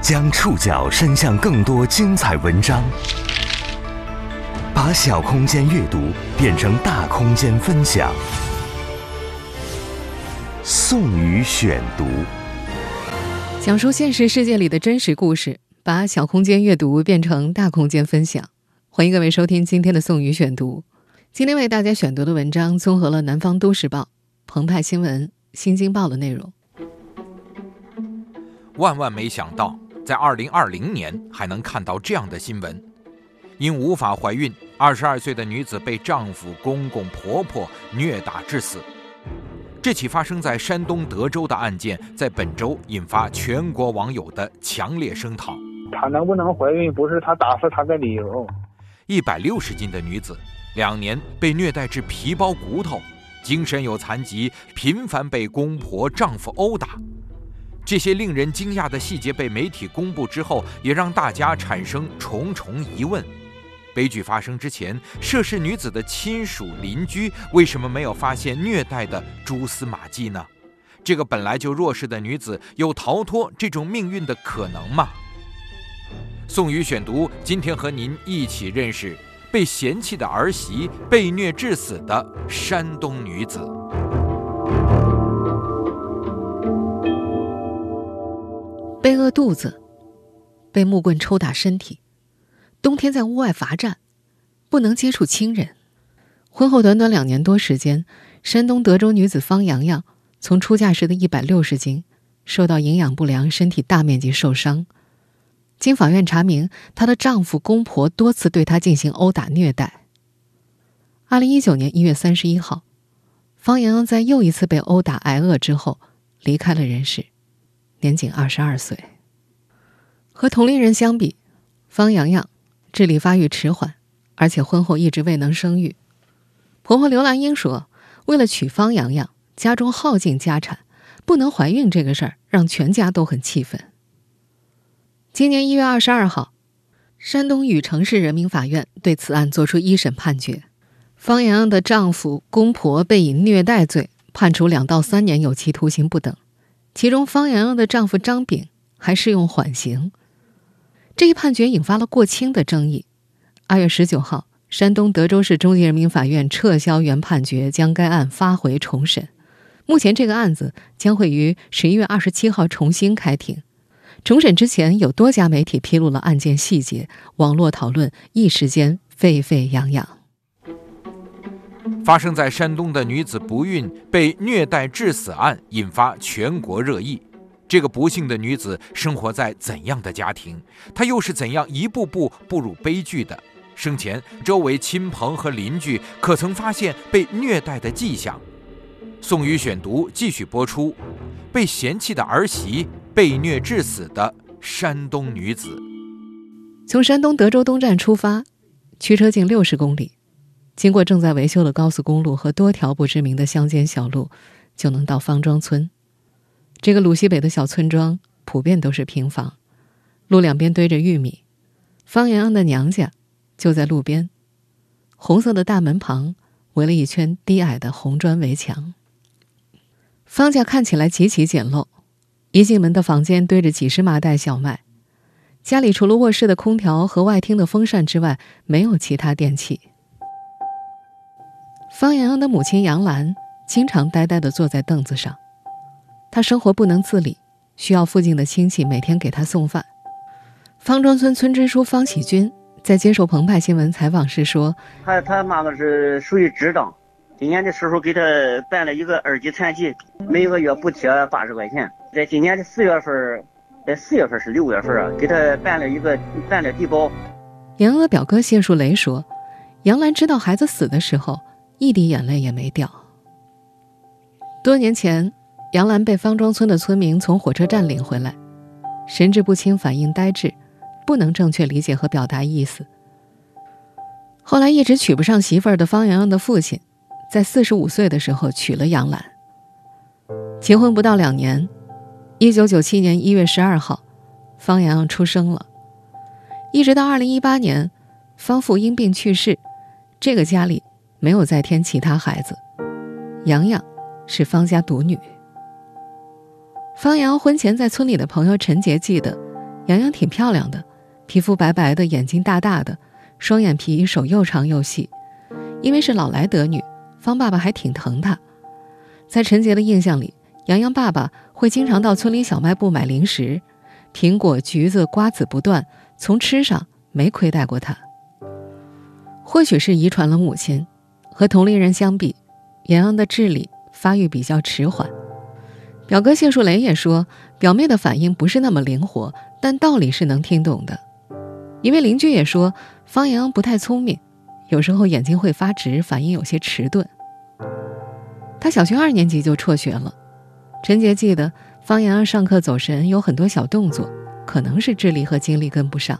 将触角伸向更多精彩文章，把小空间阅读变成大空间分享。宋宇选读，讲述现实世界里的真实故事，把小空间阅读变成大空间分享。欢迎各位收听今天的宋宇选读。今天为大家选读的文章综合了《南方都市报》、澎湃新闻、《新京报》的内容。万万没想到，在二零二零年还能看到这样的新闻：因无法怀孕，二十二岁的女子被丈夫、公公、婆婆虐打致死。这起发生在山东德州的案件，在本周引发全国网友的强烈声讨。她能不能怀孕，不是她打死她的理由。一百六十斤的女子，两年被虐待至皮包骨头，精神有残疾，频繁被公婆、丈夫殴打。这些令人惊讶的细节被媒体公布之后，也让大家产生重重疑问：悲剧发生之前，涉事女子的亲属邻居为什么没有发现虐待的蛛丝马迹呢？这个本来就弱势的女子，有逃脱这种命运的可能吗？宋宇选读，今天和您一起认识被嫌弃的儿媳被虐致死的山东女子。被饿肚子，被木棍抽打身体，冬天在屋外罚站，不能接触亲人。婚后短短两年多时间，山东德州女子方洋洋从出嫁时的一百六十斤，受到营养不良，身体大面积受伤。经法院查明，她的丈夫、公婆多次对她进行殴打虐待。二零一九年一月三十一号，方洋洋在又一次被殴打挨饿之后，离开了人世，年仅二十二岁。和同龄人相比，方洋洋智力发育迟缓，而且婚后一直未能生育。婆婆刘兰英说：“为了娶方洋洋，家中耗尽家产，不能怀孕这个事儿让全家都很气愤。”今年一月二十二号，山东禹城市人民法院对此案作出一审判决，方洋洋的丈夫、公婆被以虐待罪判处两到三年有期徒刑不等，其中方洋洋的丈夫张炳还适用缓刑。这一判决引发了过轻的争议。二月十九号，山东德州市中级人民法院撤销原判决，将该案发回重审。目前，这个案子将会于十一月二十七号重新开庭。重审之前，有多家媒体披露了案件细节，网络讨论一时间沸沸扬扬。发生在山东的女子不孕被虐待致死案引发全国热议。这个不幸的女子生活在怎样的家庭？她又是怎样一步步步入悲剧的？生前，周围亲朋和邻居可曾发现被虐待的迹象？宋宇选读继续播出：被嫌弃的儿媳。被虐致死的山东女子，从山东德州东站出发，驱车近六十公里，经过正在维修的高速公路和多条不知名的乡间小路，就能到方庄村。这个鲁西北的小村庄普遍都是平房，路两边堆着玉米。方洋洋的娘家就在路边，红色的大门旁围了一圈低矮的红砖围墙。方家看起来极其简陋。一进门的房间堆着几十麻袋小麦，家里除了卧室的空调和外厅的风扇之外，没有其他电器。方洋洋的母亲杨兰经常呆呆地坐在凳子上，她生活不能自理，需要附近的亲戚每天给她送饭。方庄村村支书方喜军在接受澎湃新闻采访时说：“他他妈妈是属于智障，今年的时候给他办了一个二级残疾，每个月补贴八十块钱。”在今年的四月份，在四月份是六月份啊，给他办了一个办了低保。杨娥表哥谢树雷说：“杨兰知道孩子死的时候，一滴眼泪也没掉。多年前，杨兰被方庄村的村民从火车站领回来，神志不清，反应呆滞，不能正确理解和表达意思。后来一直娶不上媳妇儿的方洋洋的父亲，在四十五岁的时候娶了杨兰。结婚不到两年。”一九九七年一月十二号，方洋洋出生了。一直到二零一八年，方父因病去世，这个家里没有再添其他孩子。洋洋是方家独女。方洋婚前在村里的朋友陈杰记得，洋洋挺漂亮的，皮肤白白的，眼睛大大的，双眼皮，手又长又细。因为是老来得女，方爸爸还挺疼她。在陈杰的印象里，洋洋爸爸会经常到村里小卖部买零食，苹果、橘子、瓜子不断，从吃上没亏待过他。或许是遗传了母亲，和同龄人相比，洋洋的智力发育比较迟缓。表哥谢树雷也说，表妹的反应不是那么灵活，但道理是能听懂的。一位邻居也说，方洋洋不太聪明，有时候眼睛会发直，反应有些迟钝。他小学二年级就辍学了。陈杰记得，方洋洋上课走神，有很多小动作，可能是智力和精力跟不上。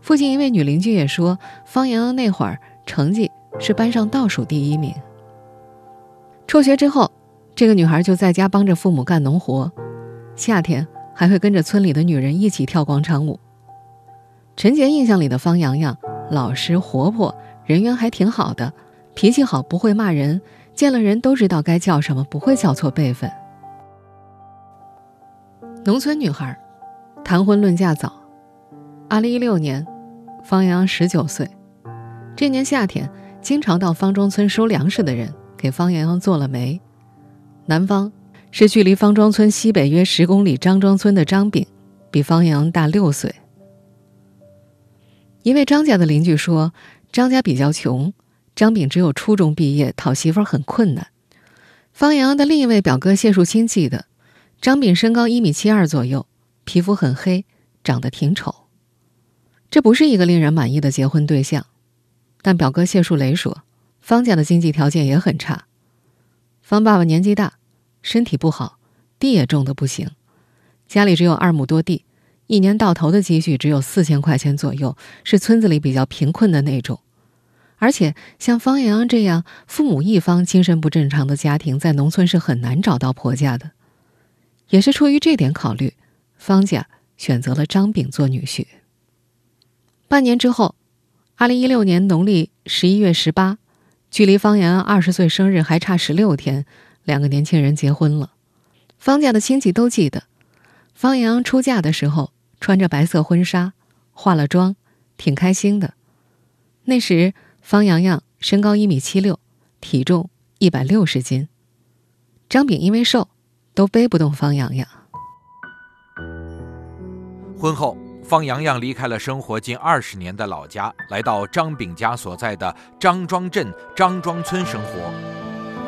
附近一位女邻居也说，方洋洋那会儿成绩是班上倒数第一名。辍学之后。这个女孩就在家帮着父母干农活，夏天还会跟着村里的女人一起跳广场舞。陈杰印象里的方洋洋老实活泼，人缘还挺好的，脾气好，不会骂人，见了人都知道该叫什么，不会叫错辈分。农村女孩，谈婚论嫁早。二零一六年，方洋洋十九岁，这年夏天，经常到方庄村收粮食的人给方洋洋做了媒。男方是距离方庄村西北约十公里张庄村的张炳，比方洋洋大六岁。一位张家的邻居说，张家比较穷，张炳只有初中毕业，讨媳妇很困难。方洋的另一位表哥谢树清记得，张炳身高一米七二左右，皮肤很黑，长得挺丑。这不是一个令人满意的结婚对象，但表哥谢树雷说，方家的经济条件也很差。方爸爸年纪大，身体不好，地也种的不行，家里只有二亩多地，一年到头的积蓄只有四千块钱左右，是村子里比较贫困的那种。而且像方洋洋这样父母一方精神不正常的家庭，在农村是很难找到婆家的。也是出于这点考虑，方家选择了张炳做女婿。半年之后，二零一六年农历十一月十八。距离方洋洋二十岁生日还差十六天，两个年轻人结婚了。方家的亲戚都记得，方洋洋出嫁的时候穿着白色婚纱，化了妆，挺开心的。那时方洋洋身高一米七六，体重一百六十斤。张炳因为瘦，都背不动方洋洋。婚后。方洋洋离开了生活近二十年的老家，来到张炳家所在的张庄镇张庄村生活。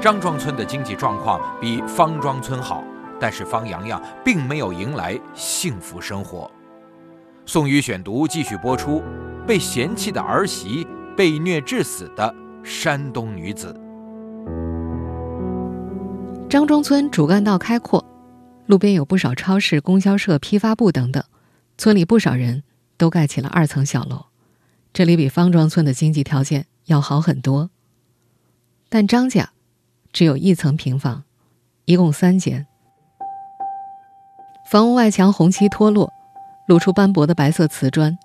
张庄村的经济状况比方庄村好，但是方洋洋并没有迎来幸福生活。宋宇选读继续播出：被嫌弃的儿媳，被虐致死的山东女子。张庄村主干道开阔，路边有不少超市、供销社、批发部等等。村里不少人都盖起了二层小楼，这里比方庄村的经济条件要好很多。但张家只有一层平房，一共三间。房屋外墙红漆脱落，露出斑驳的白色瓷砖。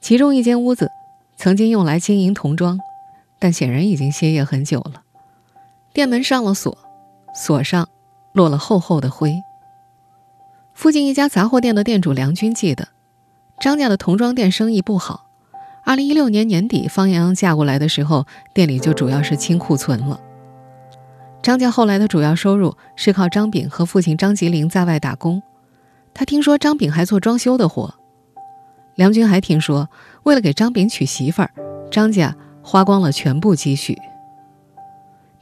其中一间屋子曾经用来经营童装，但显然已经歇业很久了。店门上了锁，锁上落了厚厚的灰。附近一家杂货店的店主梁军记得，张家的童装店生意不好。二零一六年年底，方洋洋嫁过来的时候，店里就主要是清库存了。张家后来的主要收入是靠张炳和父亲张吉林在外打工。他听说张炳还做装修的活。梁军还听说，为了给张炳娶媳妇儿，张家花光了全部积蓄。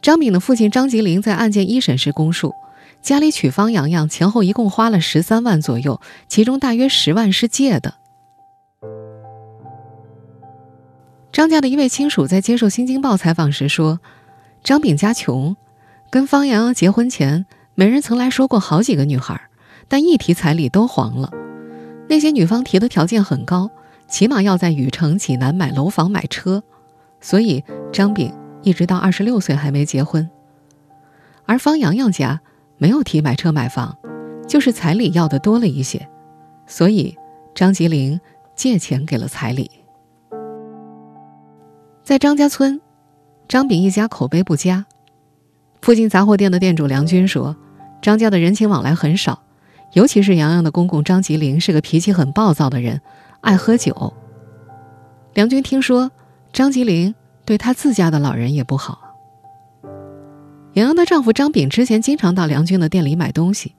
张炳的父亲张吉林在案件一审时供述。家里娶方洋洋前后一共花了十三万左右，其中大约十万是借的。张家的一位亲属在接受《新京报》采访时说：“张炳家穷，跟方洋洋结婚前，媒人曾来说过好几个女孩，但一提彩礼都黄了。那些女方提的条件很高，起码要在禹城、济南买楼房、买车，所以张炳一直到二十六岁还没结婚。而方洋洋家。”没有提买车买房，就是彩礼要的多了一些，所以张吉林借钱给了彩礼。在张家村，张炳一家口碑不佳。附近杂货店的店主梁军说，张家的人情往来很少，尤其是洋洋的公公张吉林是个脾气很暴躁的人，爱喝酒。梁军听说张吉林对他自家的老人也不好。杨洋的丈夫张炳之前经常到梁军的店里买东西。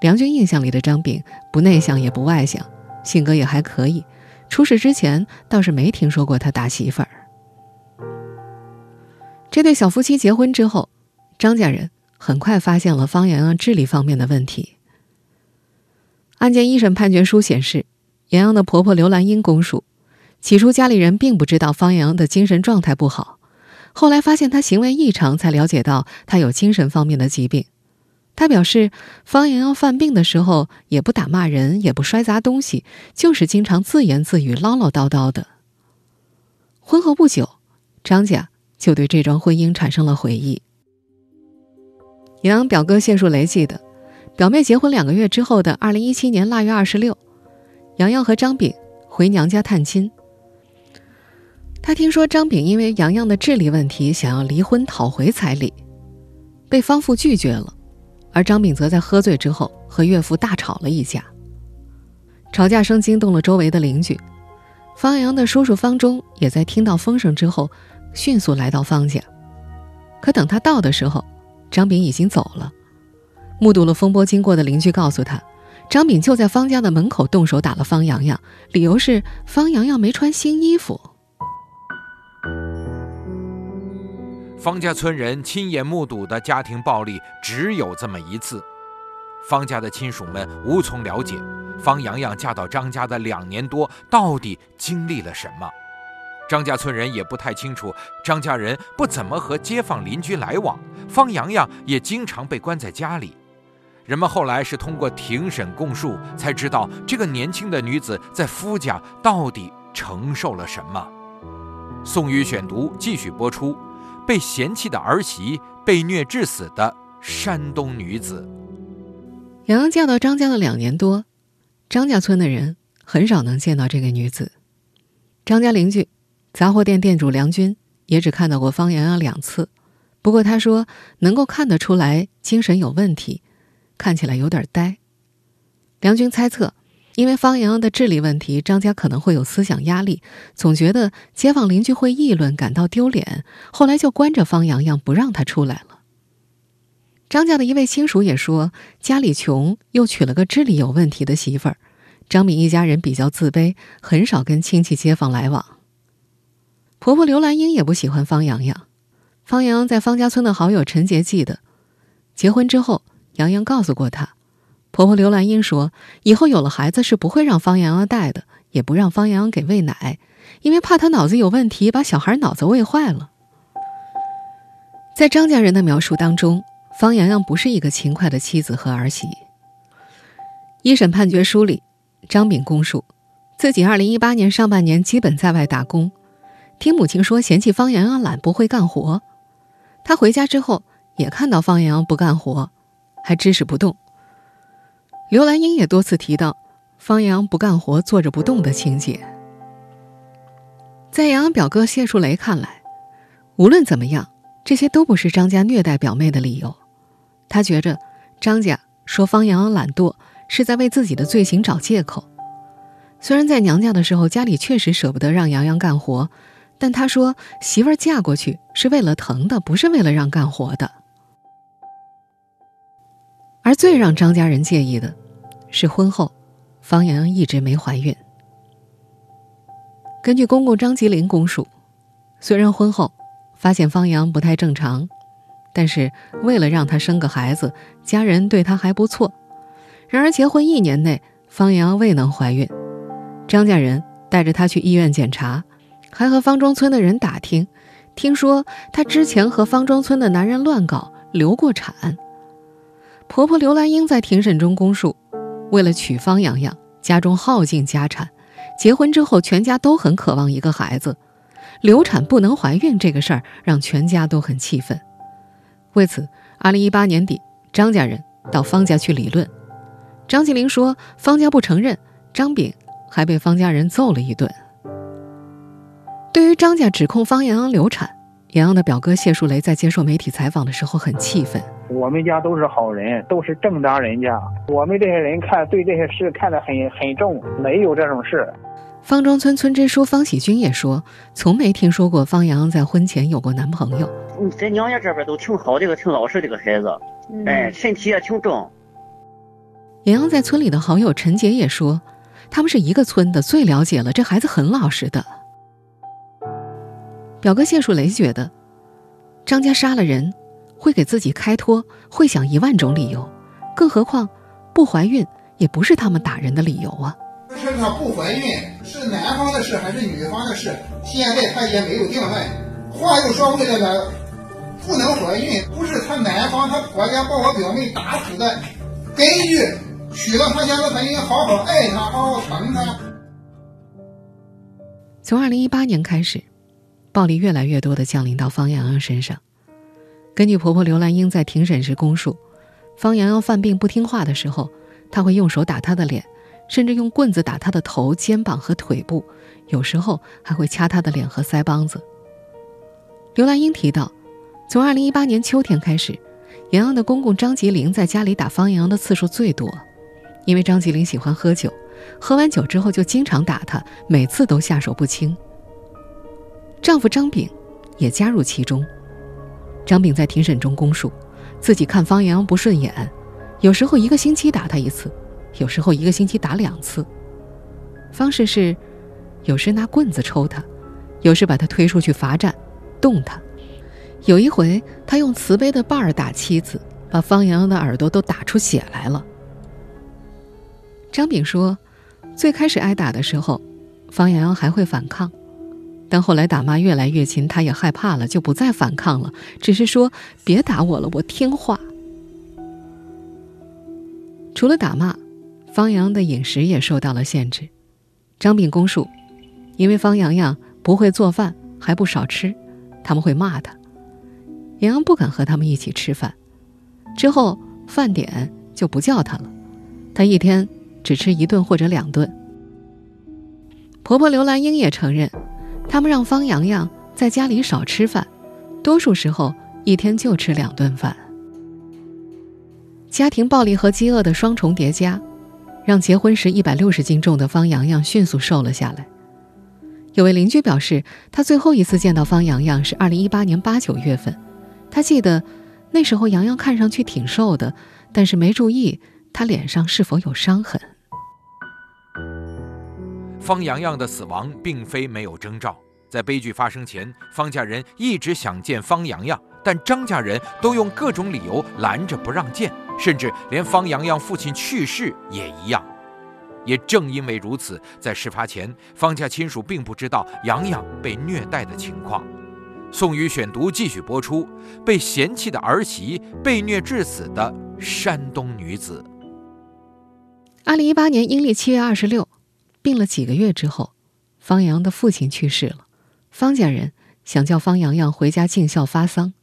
梁军印象里的张炳不内向也不外向，性格也还可以。出事之前倒是没听说过他打媳妇儿。这对小夫妻结婚之后，张家人很快发现了方洋洋智力方面的问题。案件一审判决书显示，杨洋的婆婆刘兰英供述，起初家里人并不知道方洋洋的精神状态不好，后来发现他行为异常，才了解到他有精神方面的疾病。他表示，方洋洋犯病的时候也不打骂人，也不摔砸东西，就是经常自言自语、唠唠叨叨的。婚后不久，张家就对这桩婚姻产生了悔意。杨洋表哥谢树雷记得，表妹结婚两个月之后的二零一七年腊月二十六，杨洋和张炳回娘家探亲。他听说张炳因为洋洋的智力问题，想要离婚讨回彩礼，被方父拒绝了。而张炳则在喝醉之后和岳父大吵了一架，吵架声惊动了周围的邻居，方阳的叔叔方忠也在听到风声之后，迅速来到方家。可等他到的时候，张炳已经走了。目睹了风波经过的邻居告诉他，张炳就在方家的门口动手打了方洋洋，理由是方洋洋没穿新衣服。方家村人亲眼目睹的家庭暴力只有这么一次，方家的亲属们无从了解方洋洋嫁到张家的两年多到底经历了什么。张家村人也不太清楚，张家人不怎么和街坊邻居来往，方洋洋也经常被关在家里。人们后来是通过庭审供述才知道，这个年轻的女子在夫家到底承受了什么。宋宇选读继续播出。被嫌弃的儿媳，被虐致死的山东女子。杨洋嫁到张家的两年多，张家村的人很少能见到这个女子。张家邻居杂货店店主梁军也只看到过方洋洋两次，不过他说能够看得出来精神有问题，看起来有点呆。梁军猜测。因为方洋洋的智力问题，张家可能会有思想压力，总觉得街坊邻居会议论，感到丢脸，后来就关着方洋洋，不让他出来了。张家的一位亲属也说，家里穷，又娶了个智力有问题的媳妇儿，张敏一家人比较自卑，很少跟亲戚街坊来往。婆婆刘兰英也不喜欢方洋洋，方洋洋在方家村的好友陈杰记得，结婚之后，洋洋告诉过他。婆婆刘兰英说：“以后有了孩子是不会让方洋洋带的，也不让方洋洋给喂奶，因为怕他脑子有问题，把小孩脑子喂坏了。”在张家人的描述当中，方洋洋不是一个勤快的妻子和儿媳。一审判决书里，张炳供述，自己2018年上半年基本在外打工，听母亲说嫌弃方洋洋懒不会干活，他回家之后也看到方洋洋不干活，还支使不动。刘兰英也多次提到方洋不干活、坐着不动的情节。在杨洋表哥谢树雷看来，无论怎么样，这些都不是张家虐待表妹的理由。他觉着张家说方洋懒惰是在为自己的罪行找借口。虽然在娘家的时候家里确实舍不得让洋洋干活，但他说媳妇儿嫁过去是为了疼的，不是为了让干活的。而最让张家人介意的。是婚后，方洋洋一直没怀孕。根据公公张吉林供述，虽然婚后发现方洋不太正常，但是为了让他生个孩子，家人对他还不错。然而结婚一年内，方洋未能怀孕，张家人带着他去医院检查，还和方庄村的人打听，听说他之前和方庄村的男人乱搞，流过产。婆婆刘兰英在庭审中供述。为了娶方洋洋，家中耗尽家产。结婚之后，全家都很渴望一个孩子。流产不能怀孕这个事儿，让全家都很气愤。为此，二零一八年底，张家人到方家去理论。张庆林说，方家不承认，张炳还被方家人揍了一顿。对于张家指控方洋洋流产，杨洋的表哥谢树雷在接受媒体采访的时候很气愤。我们家都是好人，都是正当人家。我们这些人看对这些事看得很很重，没有这种事。方庄村村支书方喜军也说，从没听说过方洋洋在婚前有过男朋友。在娘家这边都挺好，这个挺老实，这个孩子，哎，身体也挺正。杨洋在村里的好友陈杰也说，他们是一个村的，最了解了这孩子很老实的。表哥谢树雷觉得，张家杀了人，会给自己开脱，会想一万种理由，更何况不怀孕也不是他们打人的理由啊。是她不怀孕是男方的事还是女方的事？现在他也没有定论。话又说回来了，不能怀孕不是他男方他婆家把我表妹打死的，根据娶了他家了，他应该好好爱她，好好疼她。从二零一八年开始。暴力越来越多的降临到方洋洋身上。根据婆婆刘兰英在庭审时供述，方洋洋犯病不听话的时候，她会用手打他的脸，甚至用棍子打他的头、肩膀和腿部，有时候还会掐他的脸和腮帮子。刘兰英提到，从2018年秋天开始，洋洋的公公张吉林在家里打方洋洋的次数最多，因为张吉林喜欢喝酒，喝完酒之后就经常打他，每次都下手不轻。丈夫张炳也加入其中。张炳在庭审中供述，自己看方洋洋不顺眼，有时候一个星期打他一次，有时候一个星期打两次。方式是，有时拿棍子抽他，有时把他推出去罚站，动他。有一回，他用瓷杯的把儿打妻子，把方洋洋的耳朵都打出血来了。张炳说，最开始挨打的时候，方洋洋还会反抗。但后来打骂越来越勤，他也害怕了，就不再反抗了，只是说：“别打我了，我听话。”除了打骂，方洋的饮食也受到了限制。张炳公述，因为方洋洋不会做饭，还不少吃，他们会骂他。洋洋不敢和他们一起吃饭，之后饭点就不叫他了，他一天只吃一顿或者两顿。婆婆刘兰英也承认。他们让方洋洋在家里少吃饭，多数时候一天就吃两顿饭。家庭暴力和饥饿的双重叠加，让结婚时一百六十斤重的方洋洋迅速瘦了下来。有位邻居表示，他最后一次见到方洋洋是二零一八年八九月份，他记得那时候洋洋看上去挺瘦的，但是没注意他脸上是否有伤痕。方洋洋的死亡并非没有征兆，在悲剧发生前，方家人一直想见方洋洋，但张家人都用各种理由拦着不让见，甚至连方洋洋父亲去世也一样。也正因为如此，在事发前，方家亲属并不知道洋洋被虐待的情况。宋宇选读继续播出：被嫌弃的儿媳被虐致死的山东女子。二零一八年阴历七月二十六。病了几个月之后，方洋的父亲去世了。方家人想叫方洋洋回家尽孝发丧，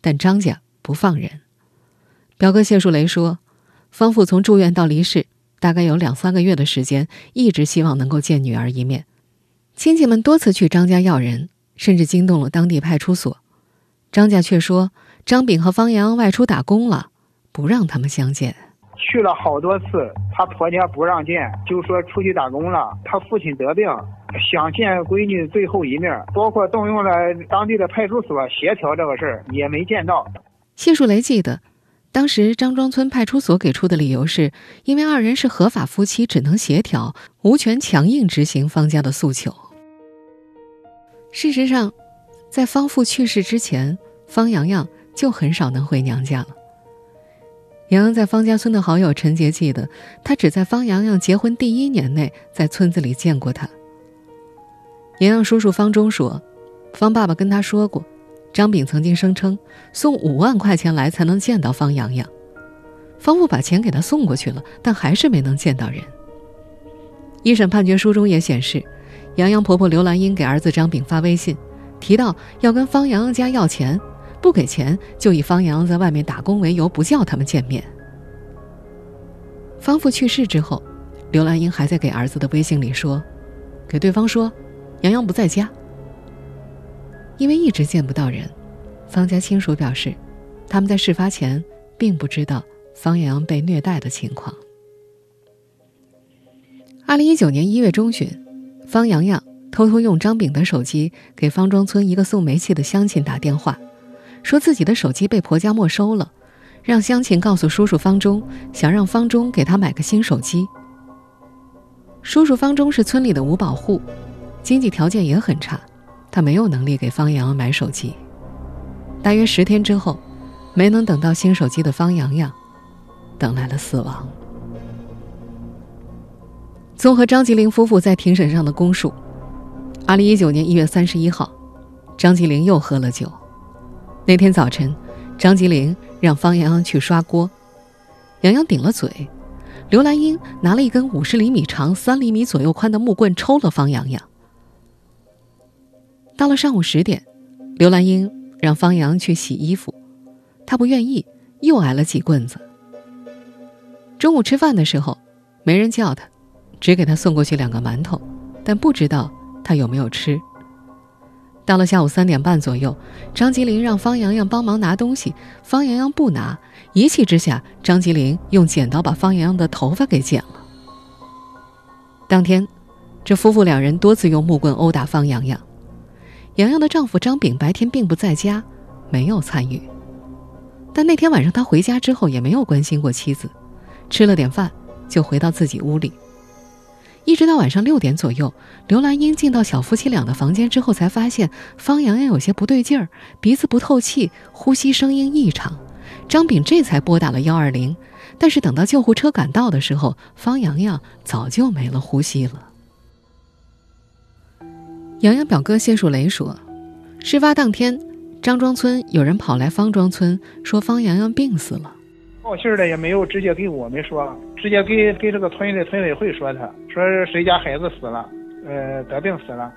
但张家不放人。表哥谢树雷说，方父从住院到离世，大概有两三个月的时间，一直希望能够见女儿一面。亲戚们多次去张家要人，甚至惊动了当地派出所。张家却说，张炳和方洋外出打工了，不让他们相见。去了好多次，她婆家不让见，就说出去打工了。她父亲得病，想见闺女最后一面，包括动用了当地的派出所协调这个事儿，也没见到。谢树雷记得，当时张庄村派出所给出的理由是，因为二人是合法夫妻，只能协调，无权强硬执行方家的诉求。事实上，在方父去世之前，方洋洋就很少能回娘家了。洋洋在方家村的好友陈杰记得，他只在方洋洋结婚第一年内在村子里见过他。洋洋叔叔方忠说，方爸爸跟他说过，张炳曾经声称送五万块钱来才能见到方洋洋，方父把钱给他送过去了，但还是没能见到人。一审判决书中也显示，洋洋婆婆刘兰英给儿子张炳发微信，提到要跟方洋洋家要钱。不给钱，就以方洋在外面打工为由不叫他们见面。方父去世之后，刘兰英还在给儿子的微信里说：“给对方说，洋洋不在家。”因为一直见不到人，方家亲属表示，他们在事发前并不知道方洋洋被虐待的情况。二零一九年一月中旬，方洋洋偷偷用张炳的手机给方庄村一个送煤气的乡亲打电话，说自己的手机被婆家没收了，让乡亲告诉叔叔方忠，想让方忠给他买个新手机。叔叔方忠是村里的五保户，经济条件也很差，他没有能力给方洋洋买手机。大约十天之后，没能等到新手机的方洋洋，等来了死亡。综合张吉林夫妇在庭审上的供述，二零一九年一月三十一号，张吉林又喝了酒。那天早晨，张吉林让方洋洋去刷锅，洋洋顶了嘴。刘兰英拿了一根五十厘米长、三厘米左右宽的木棍抽了方洋洋。到了上午十点，刘兰英让方洋去洗衣服，他不愿意，又挨了几棍子。中午吃饭的时候，没人叫他，只给他送过去两个馒头，但不知道他有没有吃。到了下午三点半左右，张吉林让方洋洋帮忙拿东西，方洋洋不拿。一气之下，张吉林用剪刀把方洋洋的头发给剪了。当天，这夫妇两人多次用木棍殴打方洋洋。洋洋的丈夫张炳白天并不在家，没有参与。但那天晚上他回家之后也没有关心过妻子，吃了点饭就回到自己屋里。一直到晚上六点左右，刘兰英进到小夫妻俩的房间之后，才发现方洋洋有些不对劲儿，鼻子不透气，呼吸声音异常。张炳这才拨打了幺二零，但是等到救护车赶到的时候，方洋洋早就没了呼吸了。洋洋表哥谢树雷说，事发当天，张庄村有人跑来方庄村说方洋洋病死了，报信的也没有直接给我们说，直接给给这个村的村委会说，他说谁家孩子死了，呃，得病死了。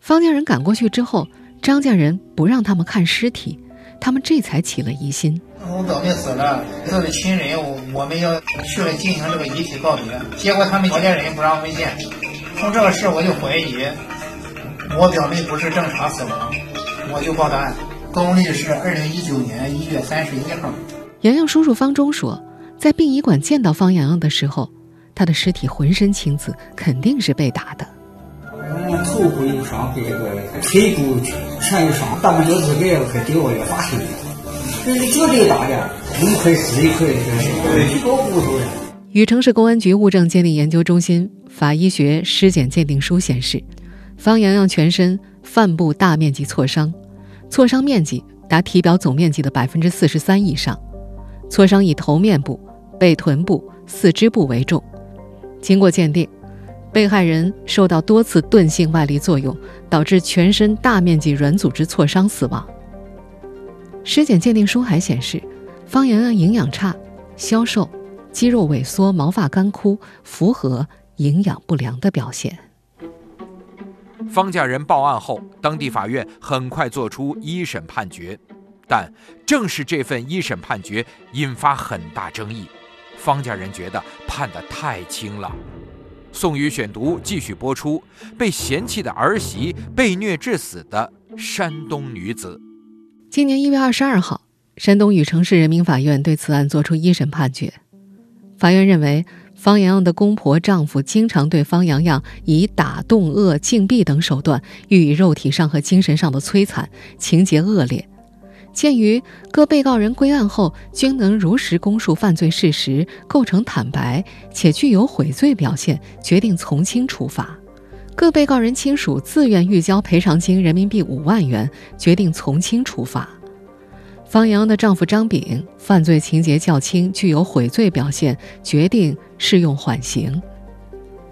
方家人赶过去之后，张家人不让他们看尸体。他们这才起了疑心。我表妹死了，他的亲人，我们要去了进行这个遗体告别，结果他们老家人不让我们见。从这个事我就怀疑，我表妹不是正常死亡，我就报的案。公历是二零一九年一月三十一号。洋洋叔叔方中说，在殡仪馆见到方洋洋的时候，他的尸体浑身青紫，肯定是被打的。嗯，头部有伤，这个腿部全有伤，大拇脚趾盖和脚也发黑。这脚这个大的，一块是一块，一包骨头。禹城市公安局物证鉴定研究中心法医学尸检鉴定书显示，方洋洋全身犯部大面积挫伤，挫伤面积达体表总面积的百分之四十三以上，挫伤以头面部、背臀部、四肢部为重。经过鉴定。被害人受到多次钝性外力作用，导致全身大面积软组织挫伤死亡。尸检鉴定书还显示，方洋洋营养差、消瘦、肌肉萎缩、毛发干枯，符合营养不良的表现。方家人报案后，当地法院很快作出一审判决，但正是这份一审判决引发很大争议。方家人觉得判得太轻了。宋宇选读继续播出：被嫌弃的儿媳被虐致死的山东女子。今年一月二十二号，山东禹城市人民法院对此案作出一审判决。法院认为，方洋洋的公婆丈夫经常对方洋洋以打、动、饿、禁闭等手段予以肉体上和精神上的摧残，情节恶劣。鉴于各被告人归案后均能如实供述犯罪事实，构成坦白，且具有悔罪表现，决定从轻处罚。各被告人亲属自愿预交赔偿金人民币五万元，决定从轻处罚。方洋的丈夫张炳犯罪情节较轻，具有悔罪表现，决定适用缓刑。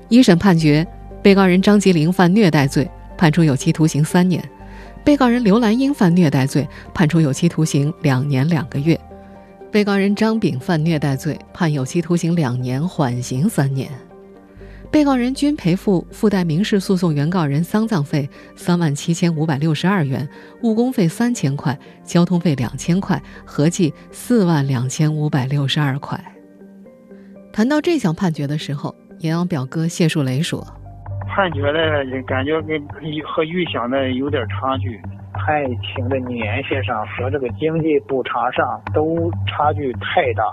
一审判决，被告人张吉林犯虐待罪，判处有期徒刑三年。被告人刘兰英犯虐待罪，判处有期徒刑两年两个月；被告人张炳犯虐待罪，判有期徒刑两年，缓刑三年。被告人均赔付附带民事诉讼原告人丧葬费三万七千五百六十二元，误工费三千块，交通费两千块，合计四万两千五百六十二块。谈到这项判决的时候，阎王表哥谢树雷说。判决的感觉跟和预想的有点差距。判刑的年限上和这个经济补偿上都差距太大。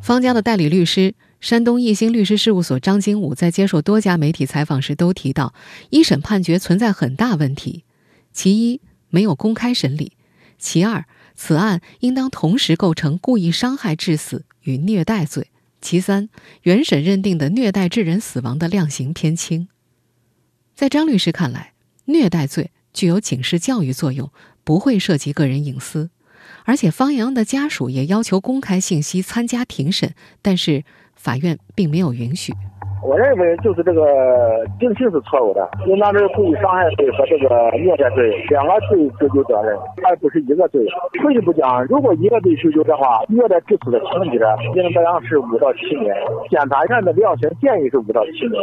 方家的代理律师、山东一兴律师事务所张金武在接受多家媒体采访时都提到，一审判决存在很大问题。其一，没有公开审理；其二，此案应当同时构成故意伤害致死与虐待罪；其三，原审认定的虐待致人死亡的量刑偏轻。在张律师看来，虐待罪具有警示教育作用，不会涉及个人隐私。而且方洋的家属也要求公开信息参加庭审，但是法院并没有允许。我认为就是这个定性是错误的，应当是故意伤害罪和这个虐待罪两个罪追究责任，而不是一个罪。退一步讲，如果一个罪追究的话，虐待致死的情节应当是五到七年，检察院的量刑建议是五到七年。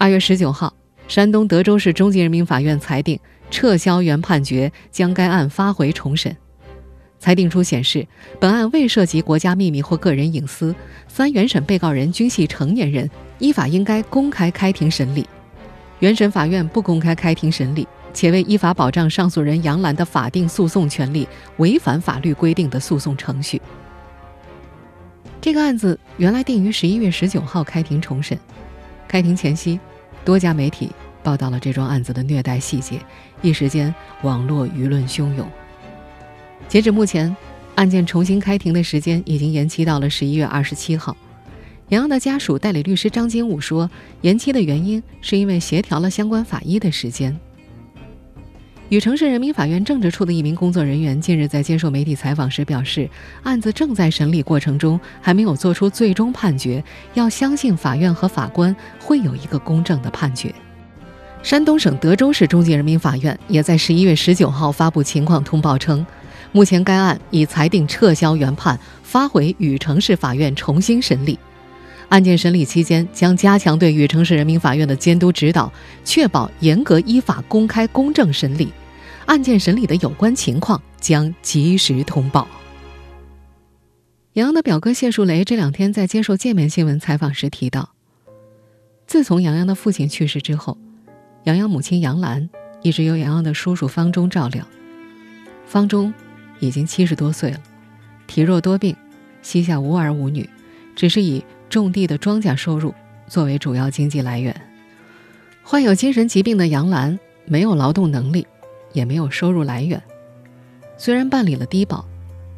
二月十九号，山东德州市中级人民法院裁定撤销原判决，将该案发回重审。裁定书显示，本案未涉及国家秘密或个人隐私，三原审被告人均系成年人，依法应该公开开庭审理。原审法院不公开开庭审理，且未依法保障上诉人杨澜的法定诉讼权利，违反法律规定的诉讼程序。这个案子原来定于十一月十九号开庭重审，开庭前夕，多家媒体报道了这桩案子的虐待细节，一时间网络舆论汹涌。截止目前，案件重新开庭的时间已经延期到了十一月二十七号。杨洋的家属代理律师张金武说，延期的原因是因为协调了相关法医的时间。禹城市人民法院政治处的一名工作人员近日在接受媒体采访时表示，案子正在审理过程中，还没有做出最终判决，要相信法院和法官会有一个公正的判决。山东省德州市中级人民法院也在十一月十九号发布情况通报称。目前，该案已裁定撤销原判，发回禹城市法院重新审理。案件审理期间，将加强对禹城市人民法院的监督指导，确保严格依法、公开、公正审理。案件审理的有关情况将及时通报。杨洋的表哥谢树雷这两天在接受界面新闻采访时提到，自从杨洋的父亲去世之后，杨洋母亲杨兰一直由杨洋的叔叔方忠照料。方忠。已经七十多岁了，体弱多病，膝下无儿无女，只是以种地的庄稼收入作为主要经济来源。患有精神疾病的杨兰没有劳动能力，也没有收入来源。虽然办理了低保，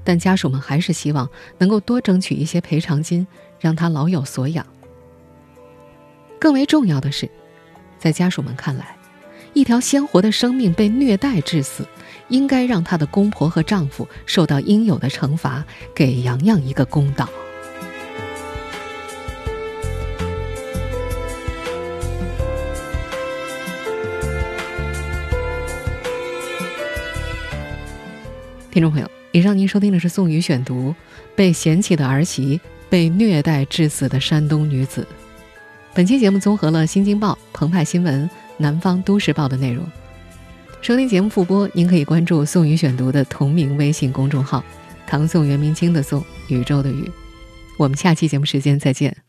但家属们还是希望能够多争取一些赔偿金，让他老有所养。更为重要的是，在家属们看来，一条鲜活的生命被虐待致死。应该让她的公婆和丈夫受到应有的惩罚，给洋洋一个公道。听众朋友，以上您收听的是宋宇选读《被嫌弃的儿媳被虐待致死的山东女子》。本期节目综合了《新京报》《澎湃新闻》《南方都市报》的内容。收听节目复播，您可以关注“宋宇选读”的同名微信公众号“唐宋元明清的宋宇宙的宇”。我们下期节目时间再见。